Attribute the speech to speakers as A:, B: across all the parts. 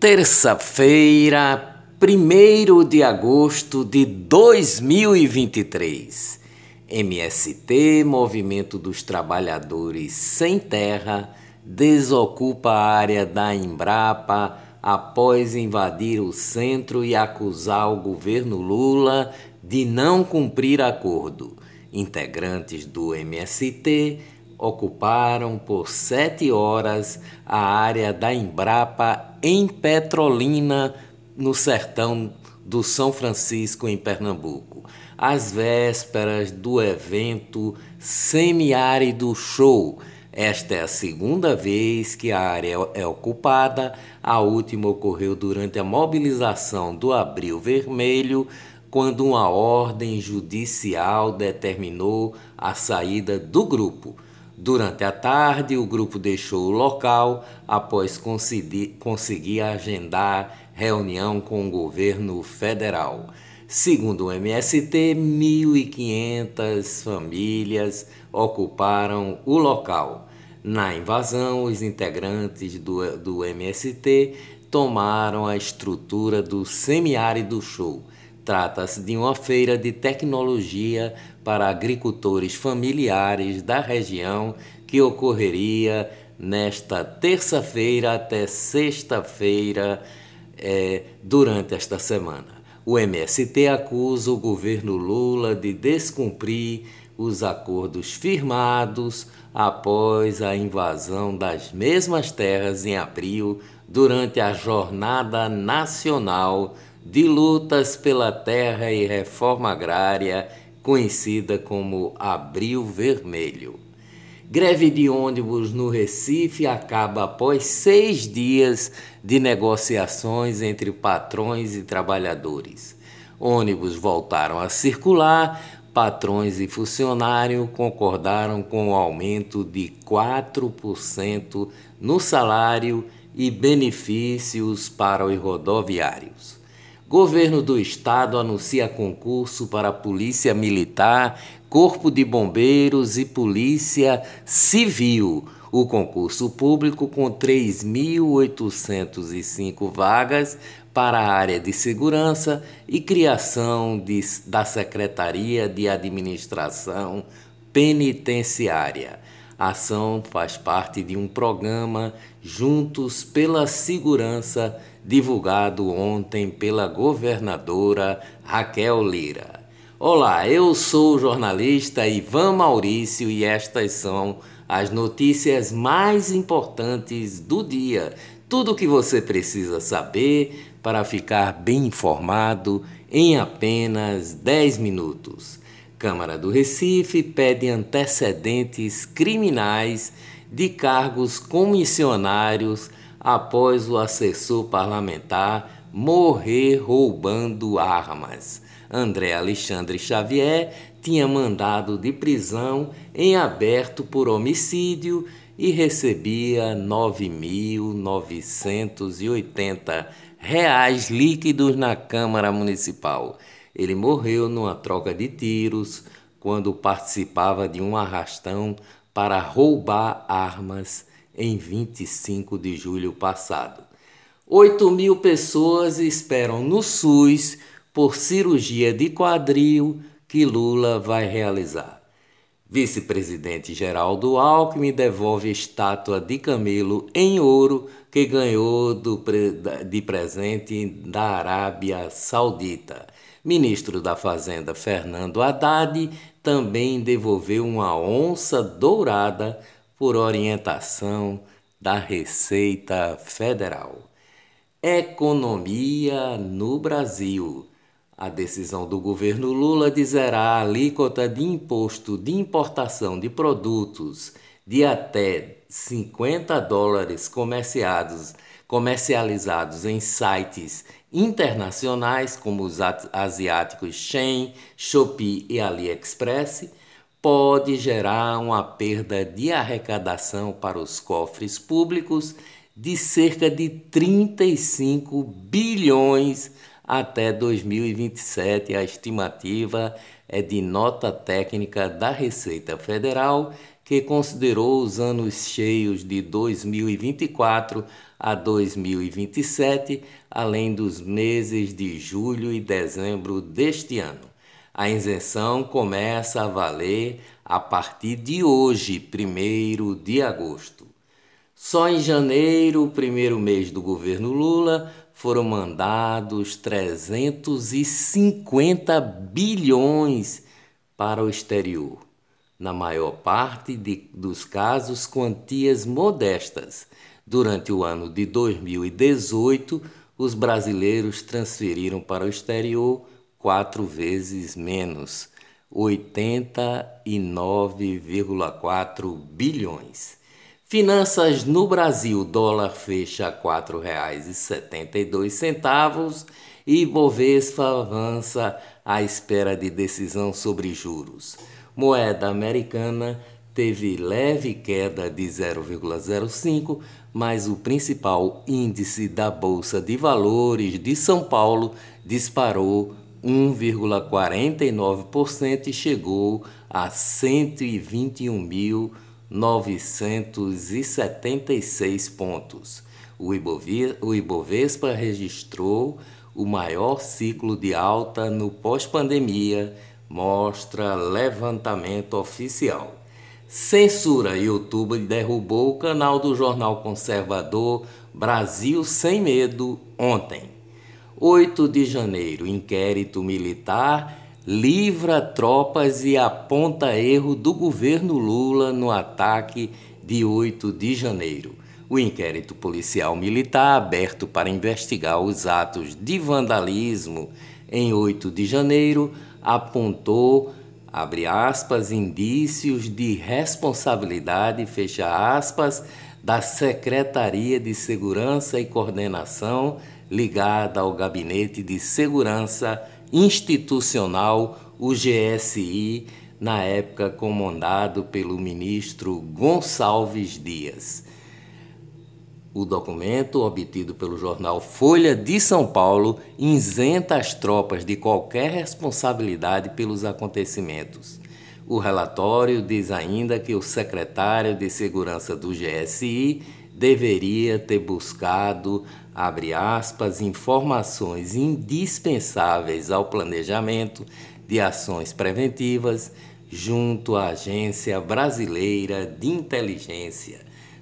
A: Terça-feira, 1 de agosto de 2023. MST, Movimento dos Trabalhadores Sem Terra, desocupa a área da Embrapa após invadir o centro e acusar o governo Lula de não cumprir acordo. Integrantes do MST ocuparam por sete horas a área da Embrapa em Petrolina, no sertão do São Francisco, em Pernambuco, às vésperas do evento Semiárido Show. Esta é a segunda vez que a área é ocupada. A última ocorreu durante a mobilização do Abril Vermelho, quando uma ordem judicial determinou a saída do grupo. Durante a tarde, o grupo deixou o local após conseguir, agendar reunião com o governo federal. Segundo o MST, 1.500 famílias ocuparam o local. Na invasão, os integrantes do, do MST tomaram a estrutura do semiárido show Trata-se de uma feira de tecnologia para agricultores familiares da região que ocorreria nesta terça-feira até sexta-feira é, durante esta semana. O MST acusa o governo Lula de descumprir os acordos firmados após a invasão das mesmas terras em abril durante a Jornada Nacional de lutas pela terra e reforma agrária, conhecida como Abril Vermelho. Greve de ônibus no Recife acaba após seis dias de negociações entre patrões e trabalhadores. Ônibus voltaram a circular, patrões e funcionários concordaram com o aumento de 4% no salário e benefícios para os rodoviários. Governo do Estado anuncia concurso para Polícia Militar, Corpo de Bombeiros e Polícia Civil. O concurso público com 3.805 vagas para a área de segurança e criação de, da Secretaria de Administração Penitenciária. A ação faz parte de um programa Juntos pela Segurança, divulgado ontem pela governadora Raquel Lira. Olá, eu sou o jornalista Ivan Maurício e estas são as notícias mais importantes do dia. Tudo o que você precisa saber para ficar bem informado em apenas 10 minutos. Câmara do Recife pede antecedentes criminais de cargos comissionários após o assessor parlamentar morrer roubando armas. André Alexandre Xavier tinha mandado de prisão em aberto por homicídio e recebia R$ 9.980 líquidos na Câmara Municipal. Ele morreu numa troca de tiros quando participava de um arrastão para roubar armas em 25 de julho passado. 8 mil pessoas esperam no SUS por cirurgia de quadril que Lula vai realizar. Vice-presidente Geraldo Alckmin devolve estátua de Camelo em ouro que ganhou do, de presente da Arábia Saudita. Ministro da Fazenda Fernando Haddad também devolveu uma onça dourada por orientação da Receita Federal. Economia no Brasil. A decisão do governo Lula de zerar a alíquota de imposto de importação de produtos de até 50 dólares comerciados comercializados em sites internacionais como os asiáticos Shein, Shopee e AliExpress pode gerar uma perda de arrecadação para os cofres públicos de cerca de 35 bilhões até 2027. A estimativa é de nota técnica da Receita Federal que considerou os anos cheios de 2024 a 2027, além dos meses de julho e dezembro deste ano. A isenção começa a valer a partir de hoje, 1 de agosto. Só em janeiro, primeiro mês do governo Lula, foram mandados 350 bilhões para o exterior. Na maior parte de, dos casos, quantias modestas. Durante o ano de 2018, os brasileiros transferiram para o exterior quatro vezes menos, 89,4 bilhões. Finanças no Brasil, dólar fecha R$ 4,72 e Bovespa avança à espera de decisão sobre juros. Moeda americana teve leve queda de 0,05, mas o principal índice da Bolsa de Valores de São Paulo disparou 1,49% e chegou a 121 mil 976 pontos. O Ibovespa registrou o maior ciclo de alta no pós-pandemia, mostra levantamento oficial. Censura YouTube derrubou o canal do jornal conservador Brasil Sem Medo ontem. 8 de janeiro, inquérito militar livra tropas e aponta erro do governo Lula no ataque de 8 de janeiro. O inquérito policial militar aberto para investigar os atos de vandalismo em 8 de janeiro apontou abre aspas indícios de responsabilidade fecha aspas da Secretaria de Segurança e Coordenação ligada ao Gabinete de Segurança institucional, o GSI, na época comandado pelo ministro Gonçalves Dias. O documento, obtido pelo jornal Folha de São Paulo, isenta as tropas de qualquer responsabilidade pelos acontecimentos. O relatório diz ainda que o secretário de Segurança do GSI deveria ter buscado abre aspas, informações indispensáveis ao planejamento de ações preventivas junto à Agência Brasileira de Inteligência.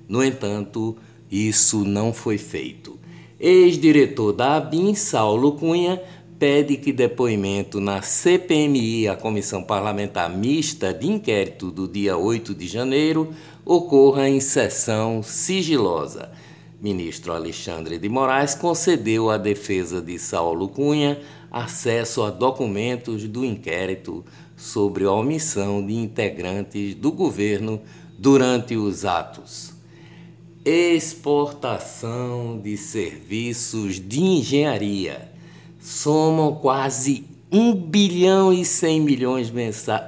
A: No entanto, isso não foi feito. Ex-diretor da ABIN, Saulo Cunha, pede que depoimento na CPMI, a Comissão Parlamentar Mista de Inquérito do dia 8 de janeiro, ocorra em sessão sigilosa ministro Alexandre de Moraes concedeu à defesa de Saulo Cunha acesso a documentos do inquérito sobre a omissão de integrantes do governo durante os atos. Exportação de serviços de engenharia somam quase 1 bilhão e 100 milhões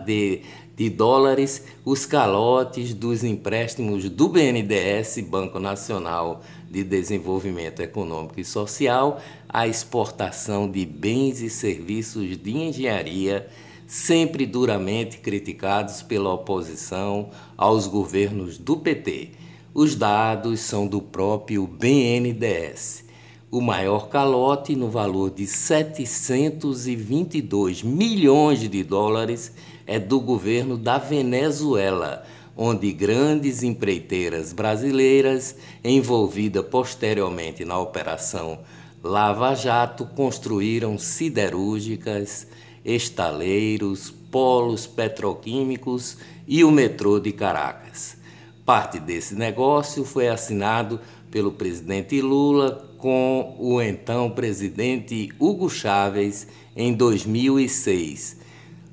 A: de de dólares os calotes dos empréstimos do BNDES, Banco Nacional de Desenvolvimento Econômico e Social, à exportação de bens e serviços de engenharia, sempre duramente criticados pela oposição aos governos do PT. Os dados são do próprio BNDES. O maior calote, no valor de 722 milhões de dólares, é do governo da Venezuela, onde grandes empreiteiras brasileiras, envolvidas posteriormente na Operação Lava Jato, construíram siderúrgicas, estaleiros, polos petroquímicos e o metrô de Caracas. Parte desse negócio foi assinado pelo presidente Lula com o então presidente Hugo Chávez em 2006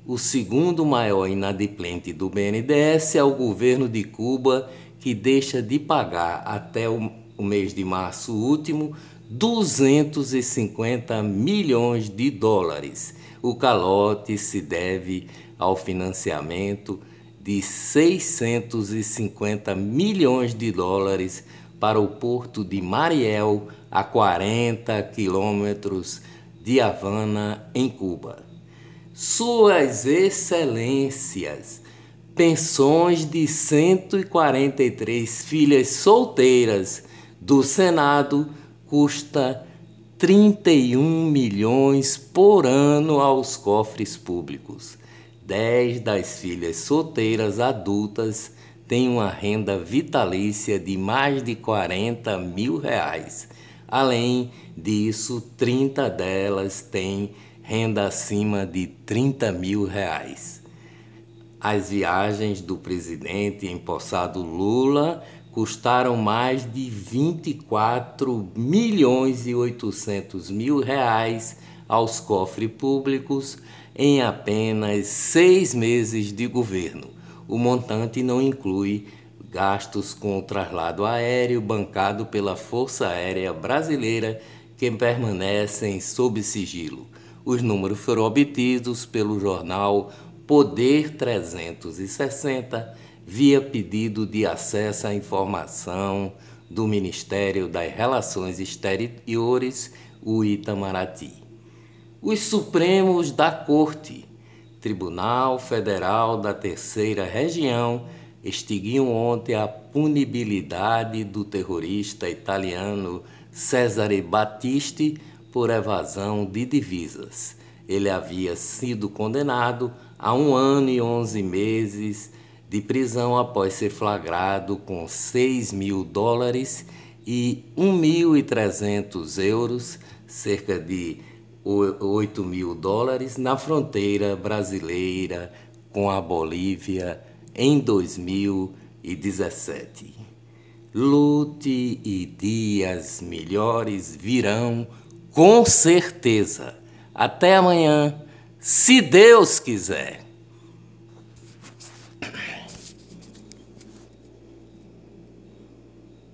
A: o segundo maior inadimplente do BNDES é o governo de Cuba, que deixa de pagar até o, mês de março último 250 milhões de dólares. O calote se deve ao financiamento de 650 milhões de dólares para o porto de Mariel, a 40 quilômetros de Havana, em Cuba. Suas Excelências, pensões de 143 filhas solteiras do Senado custa 31 milhões por ano aos cofres públicos. Dez das filhas solteiras adultas têm uma renda vitalícia de mais de 40 mil reais. Além disso, 30 delas têm renda acima de 30 mil reais. As viagens do presidente empossado Lula custaram mais de 24 milhões e 800 mil reais aos cofres públicos em apenas seis meses de governo. O montante não inclui gastos com o traslado aéreo bancado pela Força Aérea Brasileira que permanecem sob sigilo. Os números foram obtidos pelo jornal Poder 360 via pedido de acesso à informação do Ministério das Relações Exteriores, o Itamaraty. Os Supremos da Corte, Tribunal Federal da Terceira Região, extinguiam ontem a punibilidade do terrorista italiano Cesare Battisti por evasão de divisas. Ele havia sido condenado a um ano e onze meses de prisão após ser flagrado com 6 mil dólares e 1.300 euros, cerca de 8 mil dólares, na fronteira brasileira com a Bolívia em 2017. Lute e dias melhores virão com certeza. Até amanhã, se Deus quiser.